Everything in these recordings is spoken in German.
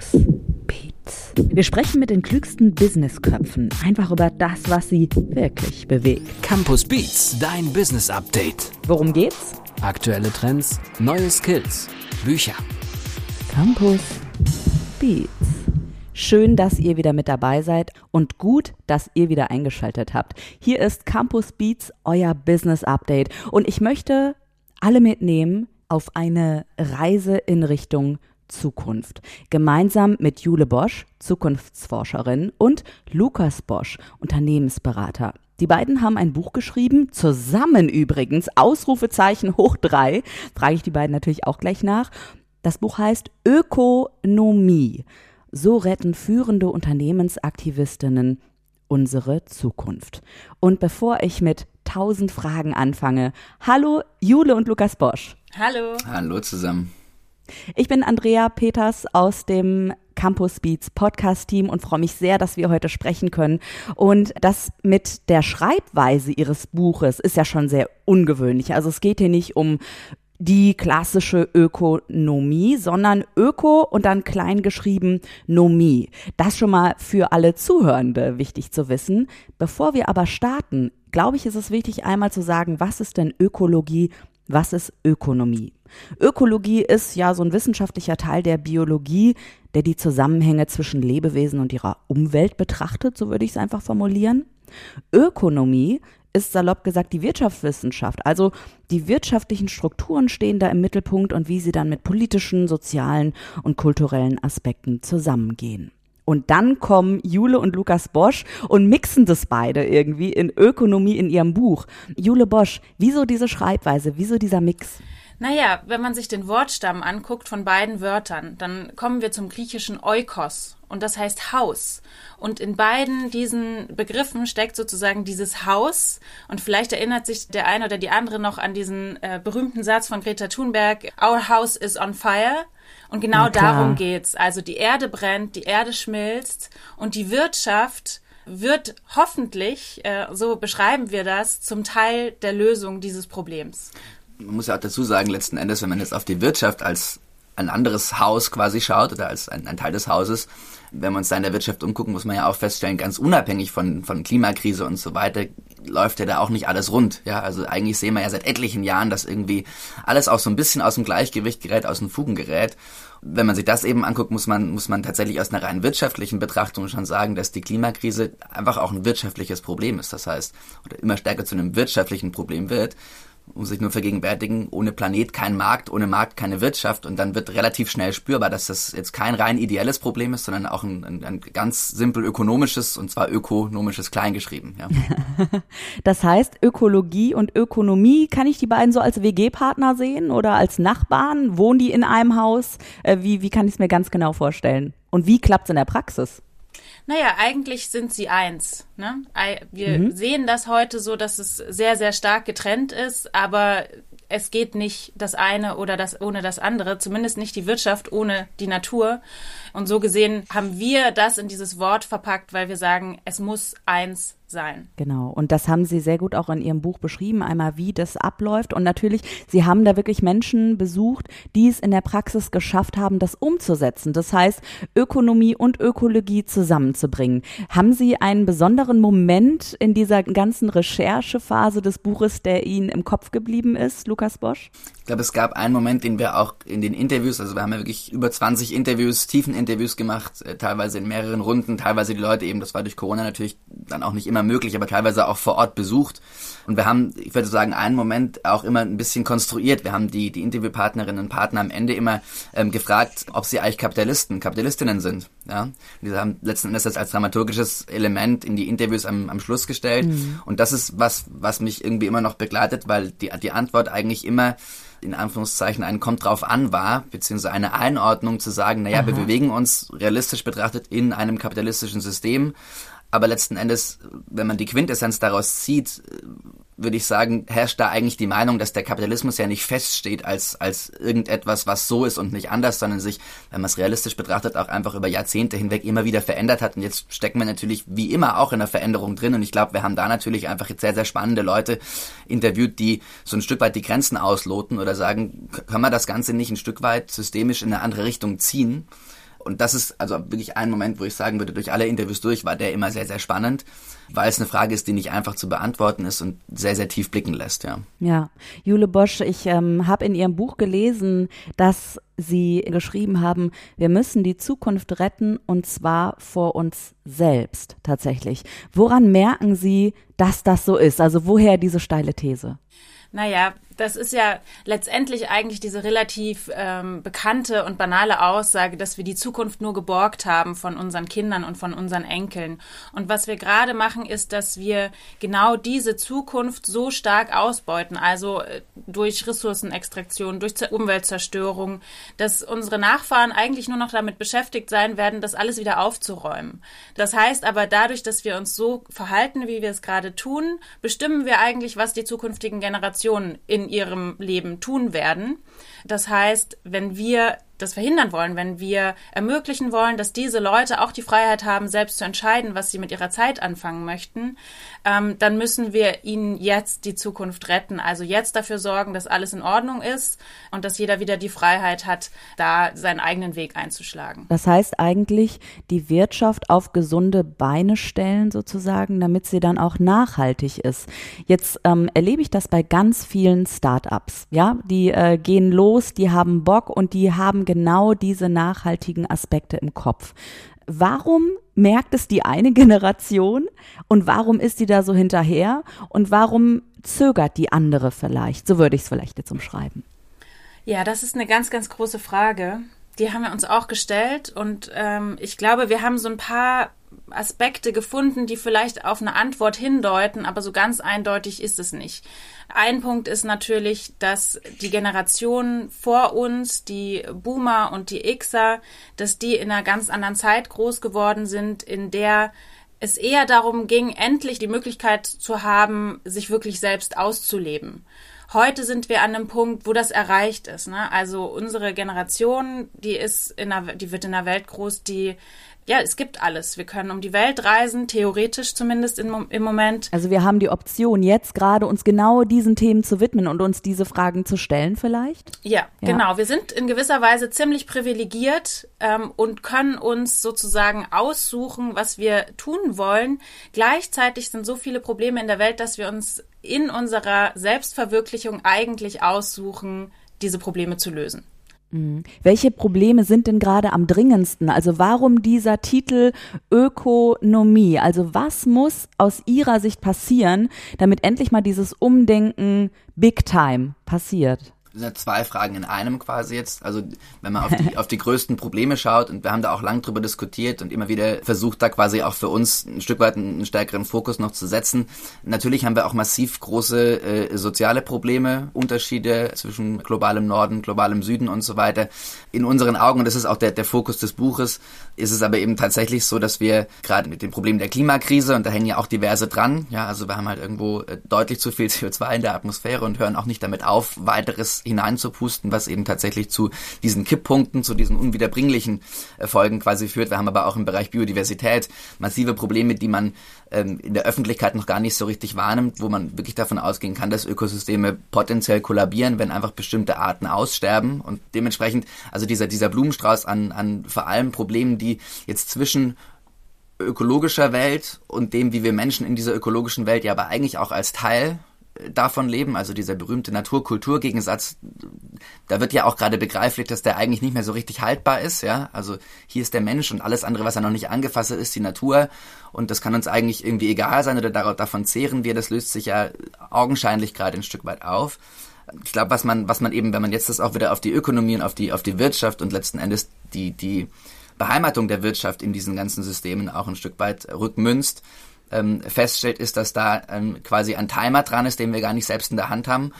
Campus Beats. Wir sprechen mit den klügsten Businessköpfen einfach über das, was sie wirklich bewegt. Campus Beats, dein Business Update. Worum geht's? Aktuelle Trends, neue Skills, Bücher. Campus Beats. Schön, dass ihr wieder mit dabei seid und gut, dass ihr wieder eingeschaltet habt. Hier ist Campus Beats, euer Business Update und ich möchte alle mitnehmen auf eine Reise in Richtung Zukunft. Gemeinsam mit Jule Bosch, Zukunftsforscherin, und Lukas Bosch, Unternehmensberater. Die beiden haben ein Buch geschrieben, zusammen übrigens, Ausrufezeichen hoch drei, frage ich die beiden natürlich auch gleich nach. Das Buch heißt Ökonomie. So retten führende Unternehmensaktivistinnen unsere Zukunft. Und bevor ich mit tausend Fragen anfange, hallo Jule und Lukas Bosch. Hallo. Hallo zusammen. Ich bin Andrea Peters aus dem Campus Beats Podcast Team und freue mich sehr, dass wir heute sprechen können. Und das mit der Schreibweise Ihres Buches ist ja schon sehr ungewöhnlich. Also es geht hier nicht um die klassische Ökonomie, sondern Öko und dann klein geschrieben Nomie. Das schon mal für alle Zuhörende wichtig zu wissen. Bevor wir aber starten, glaube ich, ist es wichtig einmal zu sagen, was ist denn Ökologie, was ist Ökonomie? Ökologie ist ja so ein wissenschaftlicher Teil der Biologie, der die Zusammenhänge zwischen Lebewesen und ihrer Umwelt betrachtet, so würde ich es einfach formulieren. Ökonomie ist salopp gesagt die Wirtschaftswissenschaft. Also die wirtschaftlichen Strukturen stehen da im Mittelpunkt und wie sie dann mit politischen, sozialen und kulturellen Aspekten zusammengehen. Und dann kommen Jule und Lukas Bosch und mixen das beide irgendwie in Ökonomie in ihrem Buch. Jule Bosch, wieso diese Schreibweise, wieso dieser Mix? Naja, wenn man sich den Wortstamm anguckt von beiden Wörtern, dann kommen wir zum griechischen Oikos und das heißt Haus. Und in beiden diesen Begriffen steckt sozusagen dieses Haus und vielleicht erinnert sich der eine oder die andere noch an diesen äh, berühmten Satz von Greta Thunberg, Our house is on fire. Und genau darum geht's. Also die Erde brennt, die Erde schmilzt und die Wirtschaft wird hoffentlich, äh, so beschreiben wir das, zum Teil der Lösung dieses Problems man muss ja auch dazu sagen, letzten Endes, wenn man jetzt auf die Wirtschaft als ein anderes Haus quasi schaut oder als ein, ein, Teil des Hauses, wenn wir uns da in der Wirtschaft umgucken, muss man ja auch feststellen, ganz unabhängig von, von Klimakrise und so weiter, läuft ja da auch nicht alles rund. Ja, also eigentlich sehen wir ja seit etlichen Jahren, dass irgendwie alles auch so ein bisschen aus dem Gleichgewicht gerät, aus den Fugen gerät. Wenn man sich das eben anguckt, muss man, muss man tatsächlich aus einer rein wirtschaftlichen Betrachtung schon sagen, dass die Klimakrise einfach auch ein wirtschaftliches Problem ist. Das heißt, oder immer stärker zu einem wirtschaftlichen Problem wird muss sich nur vergegenwärtigen, ohne Planet kein Markt, ohne Markt keine Wirtschaft und dann wird relativ schnell spürbar, dass das jetzt kein rein ideelles Problem ist, sondern auch ein, ein, ein ganz simpel ökonomisches und zwar ökonomisches Kleingeschrieben. Ja. das heißt, Ökologie und Ökonomie, kann ich die beiden so als WG-Partner sehen oder als Nachbarn? Wohnen die in einem Haus? Äh, wie, wie kann ich es mir ganz genau vorstellen? Und wie klappt es in der Praxis? Naja, eigentlich sind sie eins. Ne? Wir mhm. sehen das heute so, dass es sehr, sehr stark getrennt ist, aber es geht nicht das eine oder das ohne das andere, zumindest nicht die Wirtschaft ohne die Natur. Und so gesehen haben wir das in dieses Wort verpackt, weil wir sagen, es muss eins sein. Genau. Und das haben Sie sehr gut auch in Ihrem Buch beschrieben, einmal wie das abläuft. Und natürlich, Sie haben da wirklich Menschen besucht, die es in der Praxis geschafft haben, das umzusetzen. Das heißt, Ökonomie und Ökologie zusammenzubringen. Haben Sie einen besonderen Moment in dieser ganzen Recherchephase des Buches, der Ihnen im Kopf geblieben ist, Lukas Bosch? Ich glaube, es gab einen Moment, den wir auch in den Interviews, also wir haben ja wirklich über 20 Interviews, tiefen Interviews gemacht, äh, teilweise in mehreren Runden, teilweise die Leute eben, das war durch Corona natürlich dann auch nicht immer möglich, aber teilweise auch vor Ort besucht. Und wir haben, ich würde sagen, einen Moment auch immer ein bisschen konstruiert. Wir haben die, die Interviewpartnerinnen und Partner am Ende immer ähm, gefragt, ob sie eigentlich Kapitalisten, Kapitalistinnen sind. Ja? Und die haben letzten Endes das als dramaturgisches Element in die Interviews am, am Schluss gestellt. Mhm. Und das ist was, was mich irgendwie immer noch begleitet, weil die, die Antwort eigentlich immer in Anführungszeichen ein kommt drauf an war, beziehungsweise eine Einordnung zu sagen, naja, Aha. wir bewegen uns realistisch betrachtet in einem kapitalistischen System, aber letzten Endes, wenn man die Quintessenz daraus zieht, würde ich sagen, herrscht da eigentlich die Meinung, dass der Kapitalismus ja nicht feststeht als, als irgendetwas, was so ist und nicht anders, sondern sich, wenn man es realistisch betrachtet, auch einfach über Jahrzehnte hinweg immer wieder verändert hat. Und jetzt stecken wir natürlich wie immer auch in der Veränderung drin. Und ich glaube, wir haben da natürlich einfach jetzt sehr, sehr spannende Leute interviewt, die so ein Stück weit die Grenzen ausloten oder sagen, können wir das Ganze nicht ein Stück weit systemisch in eine andere Richtung ziehen? Und das ist also wirklich ein Moment, wo ich sagen würde, durch alle Interviews durch war der immer sehr, sehr spannend, weil es eine Frage ist, die nicht einfach zu beantworten ist und sehr, sehr tief blicken lässt, ja. Ja, Jule Bosch, ich ähm, habe in Ihrem Buch gelesen, dass Sie geschrieben haben, wir müssen die Zukunft retten und zwar vor uns selbst tatsächlich. Woran merken Sie, dass das so ist? Also woher diese steile These? Naja, das ist ja letztendlich eigentlich diese relativ ähm, bekannte und banale Aussage, dass wir die Zukunft nur geborgt haben von unseren Kindern und von unseren Enkeln. Und was wir gerade machen, ist, dass wir genau diese Zukunft so stark ausbeuten, also äh, durch Ressourcenextraktion, durch Umweltzerstörung, dass unsere Nachfahren eigentlich nur noch damit beschäftigt sein werden, das alles wieder aufzuräumen. Das heißt aber dadurch, dass wir uns so verhalten, wie wir es gerade tun, bestimmen wir eigentlich, was die zukünftigen Generationen in ihrem Leben tun werden. Das heißt, wenn wir das verhindern wollen, wenn wir ermöglichen wollen, dass diese Leute auch die Freiheit haben, selbst zu entscheiden, was sie mit ihrer Zeit anfangen möchten, ähm, dann müssen wir ihnen jetzt die Zukunft retten. Also jetzt dafür sorgen, dass alles in Ordnung ist und dass jeder wieder die Freiheit hat, da seinen eigenen Weg einzuschlagen. Das heißt eigentlich, die Wirtschaft auf gesunde Beine stellen sozusagen, damit sie dann auch nachhaltig ist. Jetzt ähm, erlebe ich das bei ganz vielen Start-ups. Ja, die äh, gehen los, die haben Bock und die haben genau diese nachhaltigen Aspekte im Kopf. Warum merkt es die eine Generation und warum ist die da so hinterher und warum zögert die andere vielleicht? So würde ich es vielleicht jetzt umschreiben. Ja, das ist eine ganz, ganz große Frage. Die haben wir uns auch gestellt und ähm, ich glaube, wir haben so ein paar Aspekte gefunden, die vielleicht auf eine Antwort hindeuten, aber so ganz eindeutig ist es nicht. Ein Punkt ist natürlich, dass die Generation vor uns, die Boomer und die Xer, dass die in einer ganz anderen Zeit groß geworden sind, in der es eher darum ging, endlich die Möglichkeit zu haben, sich wirklich selbst auszuleben. Heute sind wir an einem Punkt, wo das erreicht ist. Ne? Also unsere Generation, die ist in einer, die wird in einer Welt groß, die ja, es gibt alles. Wir können um die Welt reisen, theoretisch zumindest im, im Moment. Also wir haben die Option, jetzt gerade uns genau diesen Themen zu widmen und uns diese Fragen zu stellen vielleicht? Ja, ja. genau. Wir sind in gewisser Weise ziemlich privilegiert ähm, und können uns sozusagen aussuchen, was wir tun wollen. Gleichzeitig sind so viele Probleme in der Welt, dass wir uns in unserer Selbstverwirklichung eigentlich aussuchen, diese Probleme zu lösen. Mhm. Welche Probleme sind denn gerade am dringendsten? Also warum dieser Titel Ökonomie? Also was muss aus Ihrer Sicht passieren, damit endlich mal dieses Umdenken Big Time passiert? Das sind zwei Fragen in einem quasi jetzt. Also wenn man auf die, auf die größten Probleme schaut und wir haben da auch lang drüber diskutiert und immer wieder versucht, da quasi auch für uns ein Stück weit einen, stärkeren Fokus noch zu setzen. Natürlich haben wir auch massiv große äh, soziale Probleme, Unterschiede zwischen globalem Norden, globalem Süden und so weiter. In unseren Augen, und das ist auch der, der Fokus des Buches, ist es aber eben tatsächlich so, dass wir gerade mit dem Problem der Klimakrise, und da hängen ja auch diverse dran, ja, also wir haben halt irgendwo äh, deutlich zu viel CO2 in der Atmosphäre und hören auch nicht damit auf, weiteres hineinzupusten, was eben tatsächlich zu diesen Kipppunkten, zu diesen unwiederbringlichen Erfolgen quasi führt. Wir haben aber auch im Bereich Biodiversität massive Probleme, die man ähm, in der Öffentlichkeit noch gar nicht so richtig wahrnimmt, wo man wirklich davon ausgehen kann, dass Ökosysteme potenziell kollabieren, wenn einfach bestimmte Arten aussterben. Und dementsprechend, also dieser, dieser Blumenstrauß an, an vor allem Problemen, die jetzt zwischen ökologischer Welt und dem, wie wir Menschen in dieser ökologischen Welt ja aber eigentlich auch als Teil davon leben, also dieser berühmte Natur-Kultur-Gegensatz, da wird ja auch gerade begreiflich, dass der eigentlich nicht mehr so richtig haltbar ist, ja. Also hier ist der Mensch und alles andere, was er noch nicht angefasst hat, ist die Natur und das kann uns eigentlich irgendwie egal sein oder davon zehren wir, das löst sich ja augenscheinlich gerade ein Stück weit auf. Ich glaube, was man, was man eben, wenn man jetzt das auch wieder auf die Ökonomie und auf die, auf die Wirtschaft und letzten Endes die, die Beheimatung der Wirtschaft in diesen ganzen Systemen auch ein Stück weit rückmünzt, ähm, feststellt, ist, dass da ähm, quasi ein Timer dran ist, den wir gar nicht selbst in der Hand haben.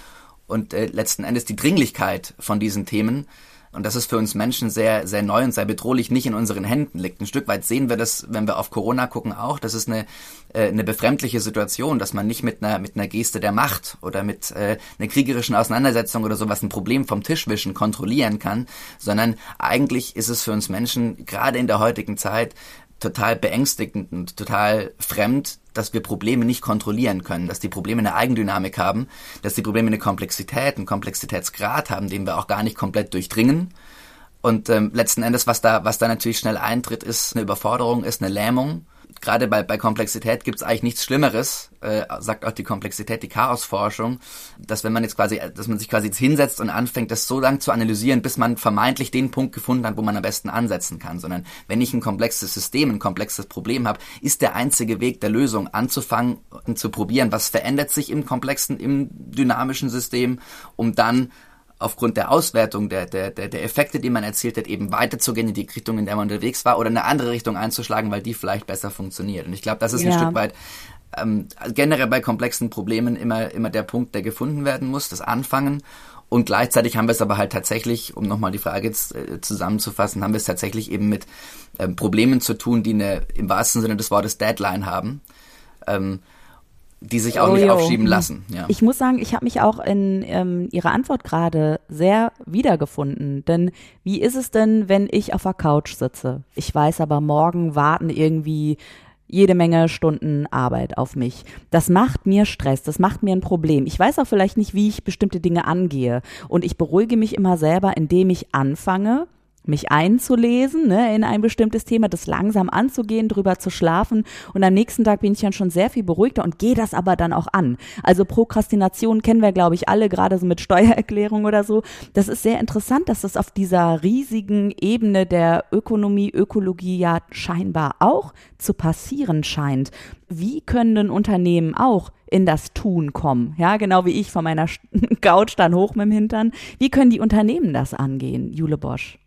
Und äh, letzten Endes die Dringlichkeit von diesen Themen, und das ist für uns Menschen sehr, sehr neu und sehr bedrohlich, nicht in unseren Händen liegt. Ein Stück weit sehen wir das, wenn wir auf Corona gucken, auch. Das ist eine, äh, eine befremdliche Situation, dass man nicht mit einer, mit einer Geste der Macht oder mit äh, einer kriegerischen Auseinandersetzung oder sowas ein Problem vom Tisch wischen kontrollieren kann, sondern eigentlich ist es für uns Menschen gerade in der heutigen Zeit total beängstigend und total fremd, dass wir Probleme nicht kontrollieren können, dass die Probleme eine Eigendynamik haben, dass die Probleme eine Komplexität, einen Komplexitätsgrad haben, den wir auch gar nicht komplett durchdringen Und ähm, letzten Endes, was da, was da natürlich schnell eintritt, ist eine Überforderung, ist eine Lähmung. Gerade bei, bei Komplexität gibt es eigentlich nichts Schlimmeres, äh, sagt auch die Komplexität, die Chaosforschung, dass wenn man jetzt quasi, dass man sich quasi jetzt hinsetzt und anfängt, das so lange zu analysieren, bis man vermeintlich den Punkt gefunden hat, wo man am besten ansetzen kann. Sondern wenn ich ein komplexes System, ein komplexes Problem habe, ist der einzige Weg der Lösung anzufangen und zu probieren, was verändert sich im komplexen, im dynamischen System, um dann aufgrund der Auswertung der, der, der, der Effekte, die man erzielt hat, eben weiterzugehen in die Richtung, in der man unterwegs war, oder eine andere Richtung einzuschlagen, weil die vielleicht besser funktioniert. Und ich glaube, das ist ja. ein Stück weit ähm, generell bei komplexen Problemen immer, immer der Punkt, der gefunden werden muss, das Anfangen. Und gleichzeitig haben wir es aber halt tatsächlich, um nochmal die Frage jetzt äh, zusammenzufassen, haben wir es tatsächlich eben mit ähm, Problemen zu tun, die eine im wahrsten Sinne des Wortes Deadline haben. Ähm, die sich auch oh, nicht jo. aufschieben lassen. Ja. Ich muss sagen, ich habe mich auch in ähm, Ihrer Antwort gerade sehr wiedergefunden. Denn wie ist es denn, wenn ich auf der Couch sitze? Ich weiß aber, morgen warten irgendwie jede Menge Stunden Arbeit auf mich. Das macht mir Stress, das macht mir ein Problem. Ich weiß auch vielleicht nicht, wie ich bestimmte Dinge angehe. Und ich beruhige mich immer selber, indem ich anfange, mich einzulesen ne, in ein bestimmtes Thema, das langsam anzugehen, drüber zu schlafen und am nächsten Tag bin ich dann schon sehr viel beruhigter und gehe das aber dann auch an. Also Prokrastination kennen wir, glaube ich, alle, gerade so mit Steuererklärung oder so. Das ist sehr interessant, dass das auf dieser riesigen Ebene der Ökonomie, Ökologie ja scheinbar auch zu passieren scheint. Wie können denn Unternehmen auch in das Tun kommen? Ja, genau wie ich von meiner Couch dann hoch mit dem Hintern. Wie können die Unternehmen das angehen, Jule Bosch?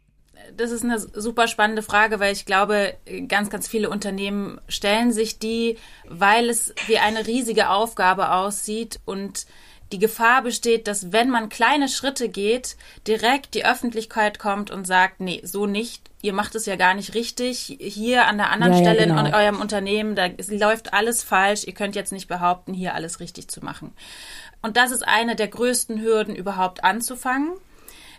Das ist eine super spannende Frage, weil ich glaube, ganz, ganz viele Unternehmen stellen sich die, weil es wie eine riesige Aufgabe aussieht und die Gefahr besteht, dass wenn man kleine Schritte geht, direkt die Öffentlichkeit kommt und sagt, nee, so nicht, ihr macht es ja gar nicht richtig. Hier an der anderen ja, Stelle ja, genau. in eurem Unternehmen, da läuft alles falsch, ihr könnt jetzt nicht behaupten, hier alles richtig zu machen. Und das ist eine der größten Hürden, überhaupt anzufangen.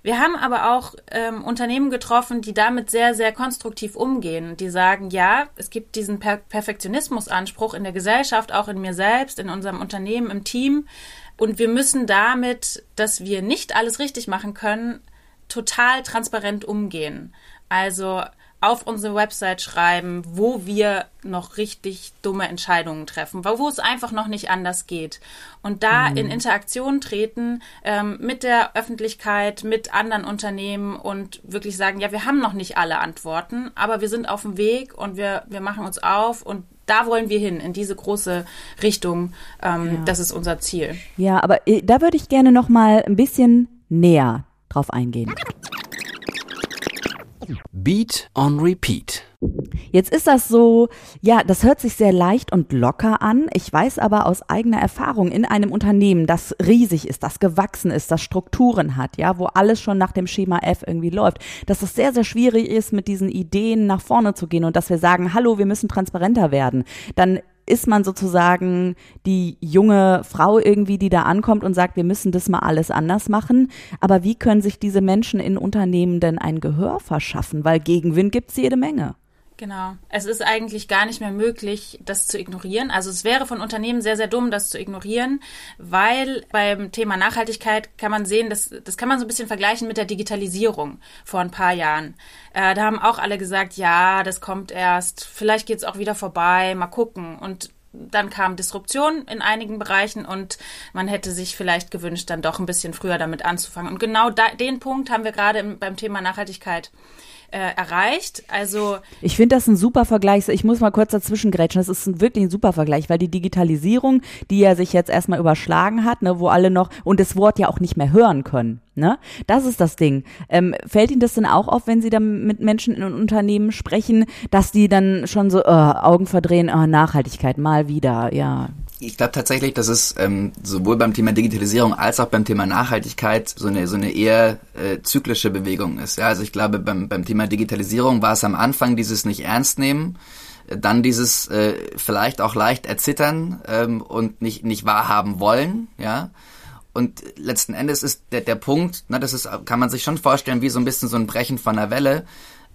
Wir haben aber auch ähm, Unternehmen getroffen, die damit sehr, sehr konstruktiv umgehen. Die sagen, ja, es gibt diesen per Perfektionismusanspruch in der Gesellschaft, auch in mir selbst, in unserem Unternehmen, im Team. Und wir müssen damit, dass wir nicht alles richtig machen können, total transparent umgehen. Also auf unsere Website schreiben, wo wir noch richtig dumme Entscheidungen treffen, wo es einfach noch nicht anders geht. Und da mhm. in Interaktion treten ähm, mit der Öffentlichkeit, mit anderen Unternehmen und wirklich sagen, ja, wir haben noch nicht alle Antworten, aber wir sind auf dem Weg und wir, wir machen uns auf und da wollen wir hin, in diese große Richtung. Ähm, ja. Das ist unser Ziel. Ja, aber äh, da würde ich gerne noch mal ein bisschen näher drauf eingehen. Beat on Repeat. Jetzt ist das so, ja, das hört sich sehr leicht und locker an. Ich weiß aber aus eigener Erfahrung in einem Unternehmen, das riesig ist, das gewachsen ist, das Strukturen hat, ja, wo alles schon nach dem Schema F irgendwie läuft, dass es sehr, sehr schwierig ist, mit diesen Ideen nach vorne zu gehen und dass wir sagen, hallo, wir müssen transparenter werden. Dann ist man sozusagen die junge Frau irgendwie, die da ankommt und sagt, wir müssen das mal alles anders machen. Aber wie können sich diese Menschen in Unternehmen denn ein Gehör verschaffen? Weil Gegenwind gibt es jede Menge. Genau. Es ist eigentlich gar nicht mehr möglich, das zu ignorieren. Also es wäre von Unternehmen sehr, sehr dumm, das zu ignorieren, weil beim Thema Nachhaltigkeit kann man sehen, das, das kann man so ein bisschen vergleichen mit der Digitalisierung vor ein paar Jahren. Äh, da haben auch alle gesagt, ja, das kommt erst, vielleicht geht es auch wieder vorbei, mal gucken. Und dann kam Disruption in einigen Bereichen und man hätte sich vielleicht gewünscht, dann doch ein bisschen früher damit anzufangen. Und genau da, den Punkt haben wir gerade beim Thema Nachhaltigkeit äh, erreicht. Also ich finde das ein super Vergleich. Ich muss mal kurz dazwischen grätschen. Das ist ein, wirklich ein super Vergleich, weil die Digitalisierung, die ja sich jetzt erstmal überschlagen hat, ne, wo alle noch und das Wort ja auch nicht mehr hören können. Ne? Das ist das Ding. Ähm, fällt Ihnen das denn auch auf, wenn Sie da mit Menschen in Unternehmen sprechen, dass die dann schon so äh, Augen verdrehen, äh, Nachhaltigkeit mal wieder, ja ich glaube tatsächlich, dass es ähm, sowohl beim Thema Digitalisierung als auch beim Thema Nachhaltigkeit so eine so eine eher äh, zyklische Bewegung ist. Ja, also ich glaube beim beim Thema Digitalisierung war es am Anfang dieses nicht ernst nehmen, dann dieses äh, vielleicht auch leicht erzittern ähm, und nicht nicht wahrhaben wollen. Ja. Und letzten Endes ist der, der Punkt, ne, das ist, kann man sich schon vorstellen, wie so ein bisschen so ein Brechen von einer Welle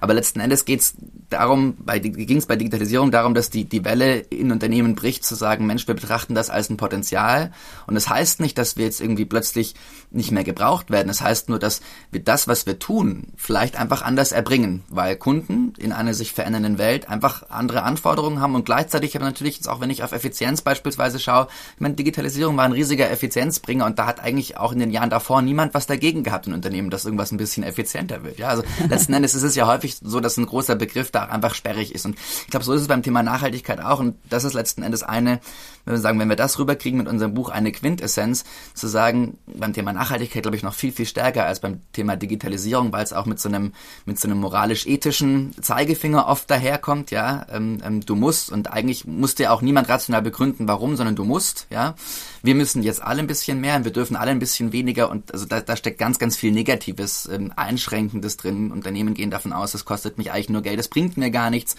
Aber letzten Endes geht es darum, ging es bei Digitalisierung darum, dass die, die Welle in Unternehmen bricht, zu sagen, Mensch, wir betrachten das als ein Potenzial. Und es das heißt nicht, dass wir jetzt irgendwie plötzlich nicht mehr gebraucht werden. Es das heißt nur, dass wir das, was wir tun, vielleicht einfach anders erbringen, weil Kunden in einer sich verändernden Welt einfach andere Anforderungen haben und gleichzeitig aber natürlich jetzt auch, wenn ich auf Effizienz beispielsweise schaue, ich meine, Digitalisierung war ein riesiger Effizienzbringer und da hat eigentlich auch in den Jahren davor niemand was dagegen gehabt in Unternehmen, dass irgendwas ein bisschen effizienter wird. Ja, also letzten Endes ist es ja häufig so, dass ein großer Begriff da einfach sperrig ist und ich glaube, so ist es beim Thema Nachhaltigkeit auch und das ist letzten Endes eine, wenn wir sagen, wenn wir das rüberkriegen mit unserem Buch eine Quintessenz, zu sagen, beim Thema Nachhaltigkeit glaube ich noch viel, viel stärker als beim Thema Digitalisierung, weil es auch mit so einem, mit so einem moralisch-ethischen Zeigefinger oft daherkommt, ja, ähm, ähm, du musst und eigentlich muss dir auch niemand rational begründen, warum, sondern du musst, ja. Wir müssen jetzt alle ein bisschen mehr und wir dürfen alle ein bisschen weniger und also da, da steckt ganz, ganz viel Negatives, ähm, Einschränkendes drin. Unternehmen gehen davon aus, das kostet mich eigentlich nur Geld, das bringt mir gar nichts.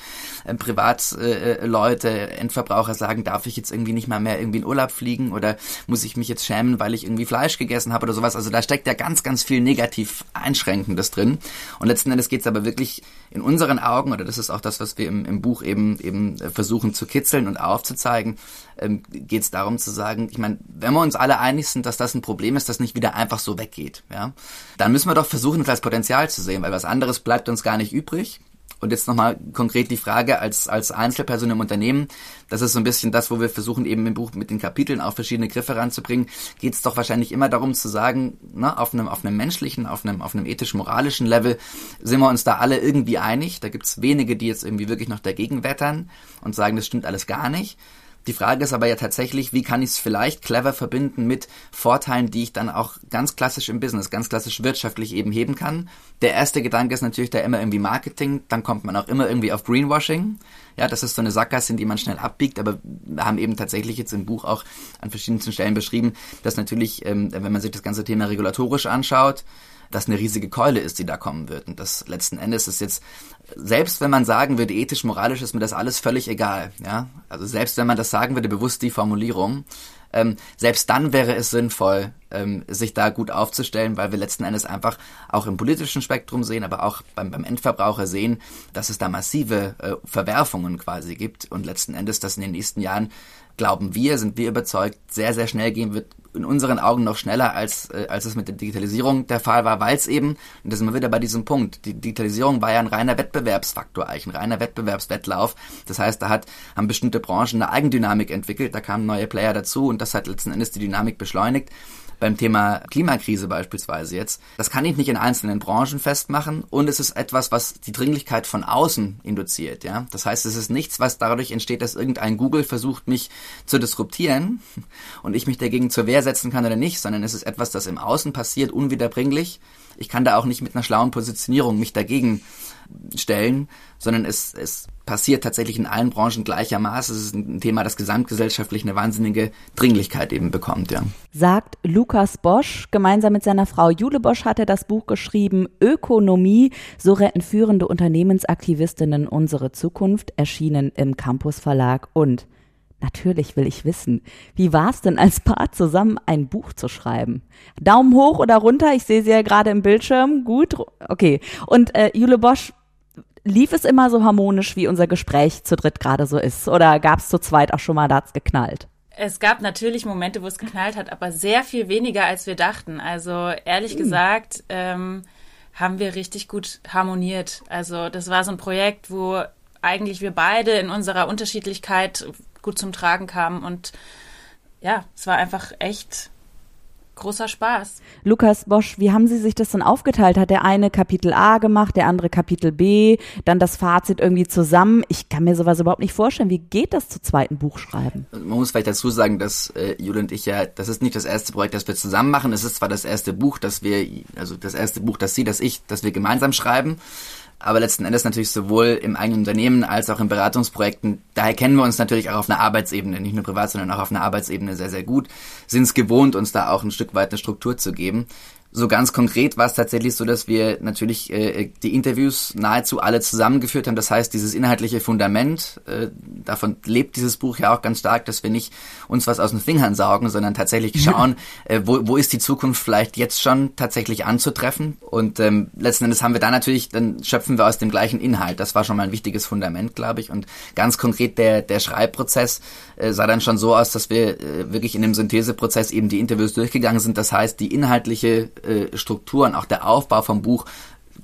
Ähm, Privatleute, äh, Endverbraucher sagen, darf ich jetzt irgendwie nicht mal mehr irgendwie in Urlaub fliegen oder muss ich mich jetzt schämen, weil ich irgendwie Fleisch gegessen habe oder sowas. Also da steckt ja ganz, ganz viel negativ Einschränkendes drin. Und letzten Endes geht es aber wirklich in unseren Augen, oder das ist auch das, was wir im, im Buch eben eben versuchen zu kitzeln und aufzuzeigen, ähm, geht es darum zu sagen, ich meine, wenn wir uns alle einig sind, dass das ein Problem ist, das nicht wieder einfach so weggeht, ja, dann müssen wir doch versuchen, es als Potenzial zu sehen, weil was anderes bleibt uns gar nicht übrig. Und jetzt nochmal konkret die Frage als, als Einzelperson im Unternehmen, das ist so ein bisschen das, wo wir versuchen eben im Buch mit den Kapiteln auch verschiedene Griffe ranzubringen, geht es doch wahrscheinlich immer darum zu sagen, ne, auf einem, auf einem menschlichen, auf einem, auf einem ethisch-moralischen Level sind wir uns da alle irgendwie einig. Da gibt's wenige, die jetzt irgendwie wirklich noch dagegen wettern und sagen, das stimmt alles gar nicht. Die Frage ist aber ja tatsächlich, wie kann ich es vielleicht clever verbinden mit Vorteilen, die ich dann auch ganz klassisch im Business, ganz klassisch wirtschaftlich eben heben kann. Der erste Gedanke ist natürlich da immer irgendwie Marketing, dann kommt man auch immer irgendwie auf Greenwashing. Ja, das ist so eine Sackgasse, in die man schnell abbiegt, aber wir haben eben tatsächlich jetzt im Buch auch an verschiedenen Stellen beschrieben, dass natürlich, ähm, wenn man sich das ganze Thema regulatorisch anschaut, das eine riesige Keule ist, die da kommen wird. Und das letzten Endes ist jetzt, selbst wenn man sagen würde, ethisch, moralisch ist mir das alles völlig egal. Ja, also selbst wenn man das sagen würde, bewusst die Formulierung, ähm, selbst dann wäre es sinnvoll, ähm, sich da gut aufzustellen, weil wir letzten Endes einfach auch im politischen Spektrum sehen, aber auch beim, beim Endverbraucher sehen, dass es da massive äh, Verwerfungen quasi gibt und letzten Endes das in den nächsten Jahren glauben wir, sind wir überzeugt, sehr, sehr schnell gehen wird, in unseren Augen noch schneller, als, äh, als es mit der Digitalisierung der Fall war, weil es eben, und da sind wir wieder bei diesem Punkt, die Digitalisierung war ja ein reiner Wettbewerbsfaktor eigentlich, ein reiner Wettbewerbswettlauf. Das heißt, da hat, haben bestimmte Branchen eine Eigendynamik entwickelt, da kamen neue Player dazu und das hat letzten Endes die Dynamik beschleunigt beim Thema Klimakrise beispielsweise jetzt, das kann ich nicht in einzelnen Branchen festmachen und es ist etwas, was die Dringlichkeit von außen induziert, ja. Das heißt, es ist nichts, was dadurch entsteht, dass irgendein Google versucht, mich zu disruptieren und ich mich dagegen zur Wehr setzen kann oder nicht, sondern es ist etwas, das im Außen passiert, unwiederbringlich. Ich kann da auch nicht mit einer schlauen Positionierung mich dagegen stellen, sondern es, es passiert tatsächlich in allen Branchen gleichermaßen. Es ist ein Thema, das gesamtgesellschaftlich eine wahnsinnige Dringlichkeit eben bekommt, ja. Sagt Lukas Bosch. Gemeinsam mit seiner Frau Jule Bosch hat er das Buch geschrieben Ökonomie, so retten führende Unternehmensaktivistinnen unsere Zukunft, erschienen im Campus Verlag und Natürlich will ich wissen, wie war es denn als Paar zusammen ein Buch zu schreiben? Daumen hoch oder runter? Ich sehe sie ja gerade im Bildschirm. Gut, okay. Und äh, Jule Bosch, lief es immer so harmonisch, wie unser Gespräch zu dritt gerade so ist? Oder gab es zu zweit auch schon mal, da hat's geknallt? Es gab natürlich Momente, wo es geknallt hat, aber sehr viel weniger, als wir dachten. Also ehrlich hm. gesagt ähm, haben wir richtig gut harmoniert. Also das war so ein Projekt, wo eigentlich wir beide in unserer Unterschiedlichkeit gut zum Tragen kamen und ja, es war einfach echt großer Spaß. Lukas Bosch, wie haben Sie sich das dann aufgeteilt? Hat der eine Kapitel A gemacht, der andere Kapitel B, dann das Fazit irgendwie zusammen? Ich kann mir sowas überhaupt nicht vorstellen. Wie geht das zu zweiten Buchschreiben? Man muss vielleicht dazu sagen, dass äh, Jule und ich ja, das ist nicht das erste Projekt, das wir zusammen machen. Es ist zwar das erste Buch, das wir, also das erste Buch, das Sie, das ich, das wir gemeinsam schreiben aber letzten Endes natürlich sowohl im eigenen Unternehmen als auch in Beratungsprojekten. Daher kennen wir uns natürlich auch auf einer Arbeitsebene, nicht nur privat, sondern auch auf einer Arbeitsebene sehr, sehr gut, sind es gewohnt, uns da auch ein Stück weit eine Struktur zu geben. So ganz konkret war es tatsächlich so, dass wir natürlich äh, die Interviews nahezu alle zusammengeführt haben. Das heißt, dieses inhaltliche Fundament, äh, davon lebt dieses Buch ja auch ganz stark, dass wir nicht uns was aus den Fingern saugen, sondern tatsächlich schauen, äh, wo, wo ist die Zukunft vielleicht jetzt schon tatsächlich anzutreffen. Und ähm, letzten Endes haben wir da natürlich, dann schöpfen wir aus dem gleichen Inhalt. Das war schon mal ein wichtiges Fundament, glaube ich. Und ganz konkret der, der Schreibprozess äh, sah dann schon so aus, dass wir äh, wirklich in dem Syntheseprozess eben die Interviews durchgegangen sind. Das heißt, die inhaltliche äh, Struktur und auch der Aufbau vom Buch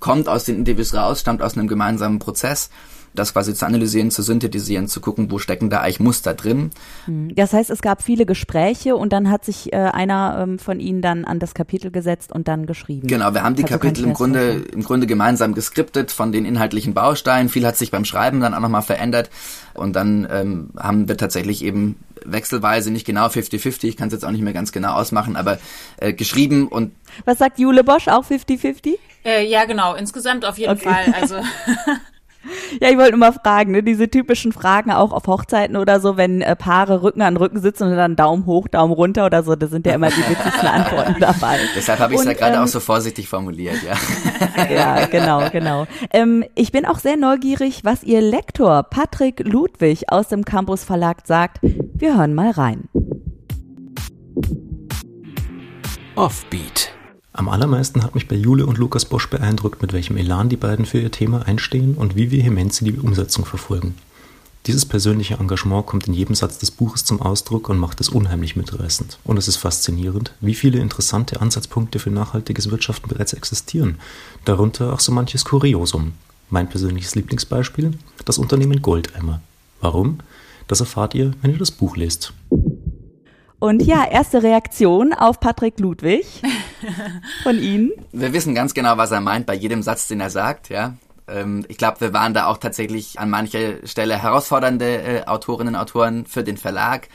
kommt aus den Interviews raus, stammt aus einem gemeinsamen Prozess das quasi zu analysieren, zu synthetisieren, zu gucken, wo stecken da eigentlich Muster drin. Hm. Das heißt, es gab viele Gespräche und dann hat sich äh, einer ähm, von Ihnen dann an das Kapitel gesetzt und dann geschrieben. Genau, wir haben die also Kapitel im Grunde, im Grunde gemeinsam geskriptet von den inhaltlichen Bausteinen. Viel hat sich beim Schreiben dann auch nochmal verändert und dann ähm, haben wir tatsächlich eben wechselweise, nicht genau 50-50, ich kann es jetzt auch nicht mehr ganz genau ausmachen, aber äh, geschrieben und Was sagt Jule Bosch, auch 50-50? Äh, ja, genau, insgesamt auf jeden okay. Fall. Also Ja, ich wollte nur mal fragen, ne, diese typischen Fragen auch auf Hochzeiten oder so, wenn äh, Paare Rücken an Rücken sitzen und dann Daumen hoch, Daumen runter oder so, da sind ja immer die witzigsten Antworten dabei. Deshalb habe ich es ja gerade ähm, auch so vorsichtig formuliert, ja. ja, genau, genau. Ähm, ich bin auch sehr neugierig, was Ihr Lektor Patrick Ludwig aus dem Campus Verlag sagt. Wir hören mal rein. Offbeat. Am allermeisten hat mich bei Jule und Lukas Bosch beeindruckt, mit welchem Elan die beiden für ihr Thema einstehen und wie vehement sie die Umsetzung verfolgen. Dieses persönliche Engagement kommt in jedem Satz des Buches zum Ausdruck und macht es unheimlich mitreißend. Und es ist faszinierend, wie viele interessante Ansatzpunkte für nachhaltiges Wirtschaften bereits existieren, darunter auch so manches Kuriosum. Mein persönliches Lieblingsbeispiel? Das Unternehmen Goldeimer. Warum? Das erfahrt ihr, wenn ihr das Buch lest. Und ja, erste Reaktion auf Patrick Ludwig von Ihnen. Wir wissen ganz genau, was er meint bei jedem Satz, den er sagt, ja. Ähm, ich glaube, wir waren da auch tatsächlich an mancher Stelle herausfordernde äh, Autorinnen und Autoren für den Verlag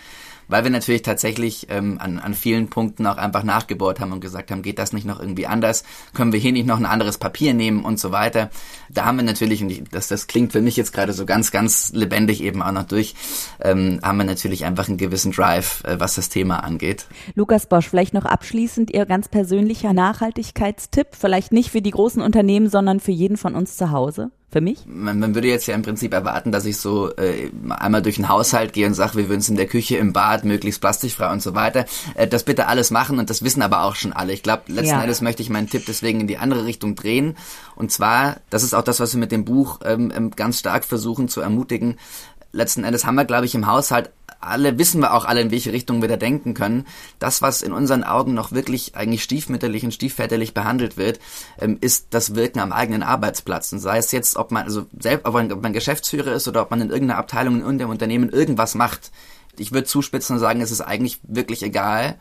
weil wir natürlich tatsächlich ähm, an, an vielen Punkten auch einfach nachgebohrt haben und gesagt haben, geht das nicht noch irgendwie anders? Können wir hier nicht noch ein anderes Papier nehmen und so weiter? Da haben wir natürlich, und ich, das, das klingt für mich jetzt gerade so ganz, ganz lebendig eben auch noch durch, ähm, haben wir natürlich einfach einen gewissen Drive, äh, was das Thema angeht. Lukas Bosch, vielleicht noch abschließend Ihr ganz persönlicher Nachhaltigkeitstipp, vielleicht nicht für die großen Unternehmen, sondern für jeden von uns zu Hause? Für mich? Man, man würde jetzt ja im Prinzip erwarten, dass ich so äh, einmal durch den Haushalt gehe und sage, wir würden es in der Küche, im Bad, möglichst plastikfrei und so weiter. Äh, das bitte alles machen und das wissen aber auch schon alle. Ich glaube, letzten ja. Endes möchte ich meinen Tipp deswegen in die andere Richtung drehen. Und zwar, das ist auch das, was wir mit dem Buch ähm, ähm ganz stark versuchen zu ermutigen. Letzten Endes haben wir, glaube ich, im Haushalt alle wissen wir auch alle, in welche Richtung wir da denken können. Das, was in unseren Augen noch wirklich eigentlich stiefmütterlich und stiefväterlich behandelt wird, ähm, ist das Wirken am eigenen Arbeitsplatz. Und sei es jetzt, ob man, also selbst, ob man, ob man Geschäftsführer ist oder ob man in irgendeiner Abteilung in irgendeinem Unternehmen irgendwas macht. Ich würde zuspitzen und sagen, es ist eigentlich wirklich egal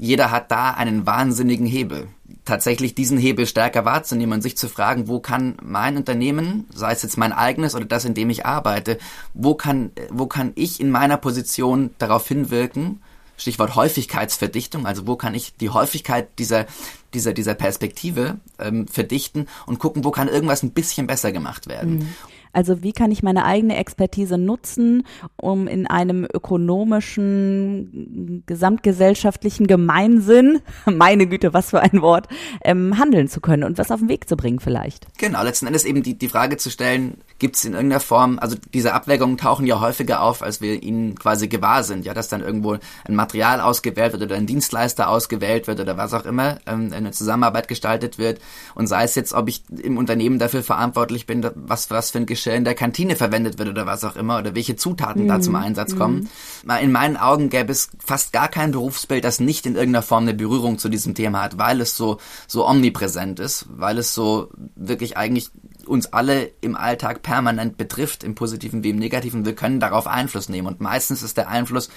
jeder hat da einen wahnsinnigen Hebel. Tatsächlich diesen Hebel stärker wahrzunehmen und sich zu fragen, wo kann mein Unternehmen, sei es jetzt mein eigenes oder das, in dem ich arbeite, wo kann, wo kann ich in meiner Position darauf hinwirken, Stichwort Häufigkeitsverdichtung, also wo kann ich die Häufigkeit dieser, dieser, dieser Perspektive ähm, verdichten und gucken, wo kann irgendwas ein bisschen besser gemacht werden. Mhm. Also wie kann ich meine eigene Expertise nutzen, um in einem ökonomischen, gesamtgesellschaftlichen Gemeinsinn, meine Güte, was für ein Wort, ähm, handeln zu können und was auf den Weg zu bringen vielleicht. Genau, letzten Endes eben die, die Frage zu stellen, gibt es in irgendeiner Form, also diese Abwägungen tauchen ja häufiger auf, als wir ihnen quasi gewahr sind, ja, dass dann irgendwo ein Material ausgewählt wird oder ein Dienstleister ausgewählt wird oder was auch immer, ähm, eine Zusammenarbeit gestaltet wird und sei es jetzt, ob ich im Unternehmen dafür verantwortlich bin, was, was für ein Geschirr in der Kantine verwendet wird oder was auch immer oder welche Zutaten mhm. da zum Einsatz kommen. Mhm. In meinen Augen gäbe es fast gar kein Berufsbild, das nicht in irgendeiner Form eine Berührung zu diesem Thema hat, weil es so, so omnipräsent ist, weil es so wirklich eigentlich uns alle im Alltag permanent betrifft, im positiven wie im negativen. Wir können darauf Einfluss nehmen und meistens ist der Einfluss,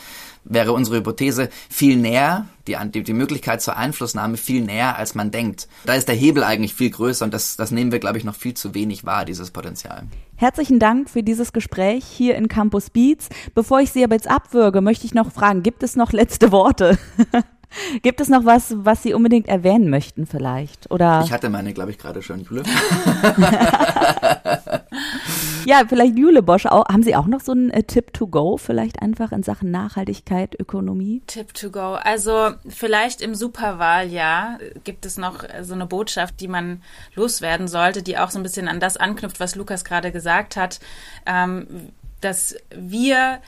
wäre unsere Hypothese, viel näher, die, die, Möglichkeit zur Einflussnahme viel näher, als man denkt. Da ist der Hebel eigentlich viel größer und das, das nehmen wir, glaube ich, noch viel zu wenig wahr, dieses Potenzial. Herzlichen Dank für dieses Gespräch hier in Campus Beats. Bevor ich Sie aber jetzt abwürge, möchte ich noch fragen, gibt es noch letzte Worte? Gibt es noch was, was Sie unbedingt erwähnen möchten vielleicht? Oder? Ich hatte meine, glaube ich, gerade schon, Jule. ja, vielleicht Jule Bosch auch. Haben Sie auch noch so einen äh, Tipp to go, vielleicht einfach in Sachen Nachhaltigkeit, Ökonomie? Tipp to go. Also vielleicht im Superwahljahr gibt es noch äh, so eine Botschaft, die man loswerden sollte, die auch so ein bisschen an das anknüpft, was Lukas gerade gesagt hat, ähm, dass wir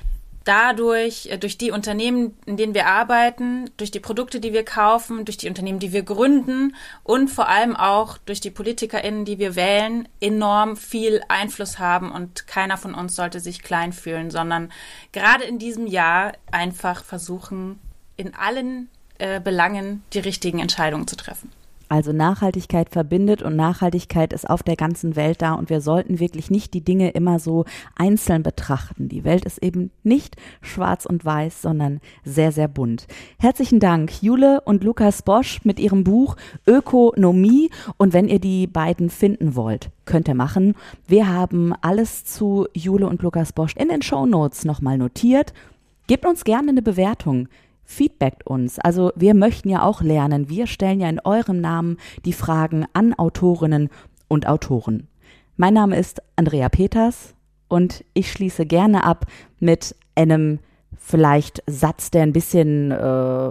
dadurch, äh, durch die Unternehmen, in denen wir arbeiten, durch die Produkte, die wir kaufen, durch die Unternehmen, die wir gründen und vor allem auch durch die PolitikerInnen, die wir wählen, enorm viel Einfluss haben und keiner von uns sollte sich klein fühlen, sondern gerade in diesem Jahr einfach versuchen, in allen äh, Belangen die richtigen Entscheidungen zu treffen. Also Nachhaltigkeit verbindet und Nachhaltigkeit ist auf der ganzen Welt da und wir sollten wirklich nicht die Dinge immer so einzeln betrachten. Die Welt ist eben nicht schwarz und weiß, sondern sehr, sehr bunt. Herzlichen Dank, Jule und Lukas Bosch mit ihrem Buch Ökonomie und wenn ihr die beiden finden wollt, könnt ihr machen. Wir haben alles zu Jule und Lukas Bosch in den Show Notes nochmal notiert. Gebt uns gerne eine Bewertung feedbackt uns. Also wir möchten ja auch lernen. Wir stellen ja in eurem Namen die Fragen an Autorinnen und Autoren. Mein Name ist Andrea Peters und ich schließe gerne ab mit einem vielleicht Satz, der ein bisschen äh,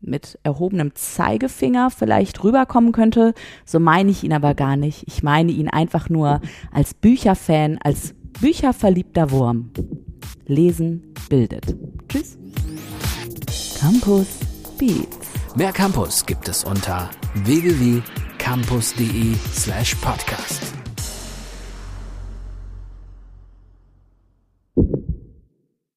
mit erhobenem Zeigefinger vielleicht rüberkommen könnte. So meine ich ihn aber gar nicht. Ich meine ihn einfach nur als Bücherfan, als bücherverliebter Wurm. Lesen bildet. Tschüss. Campus Beats. Mehr Campus gibt es unter www.campus.de slash podcast.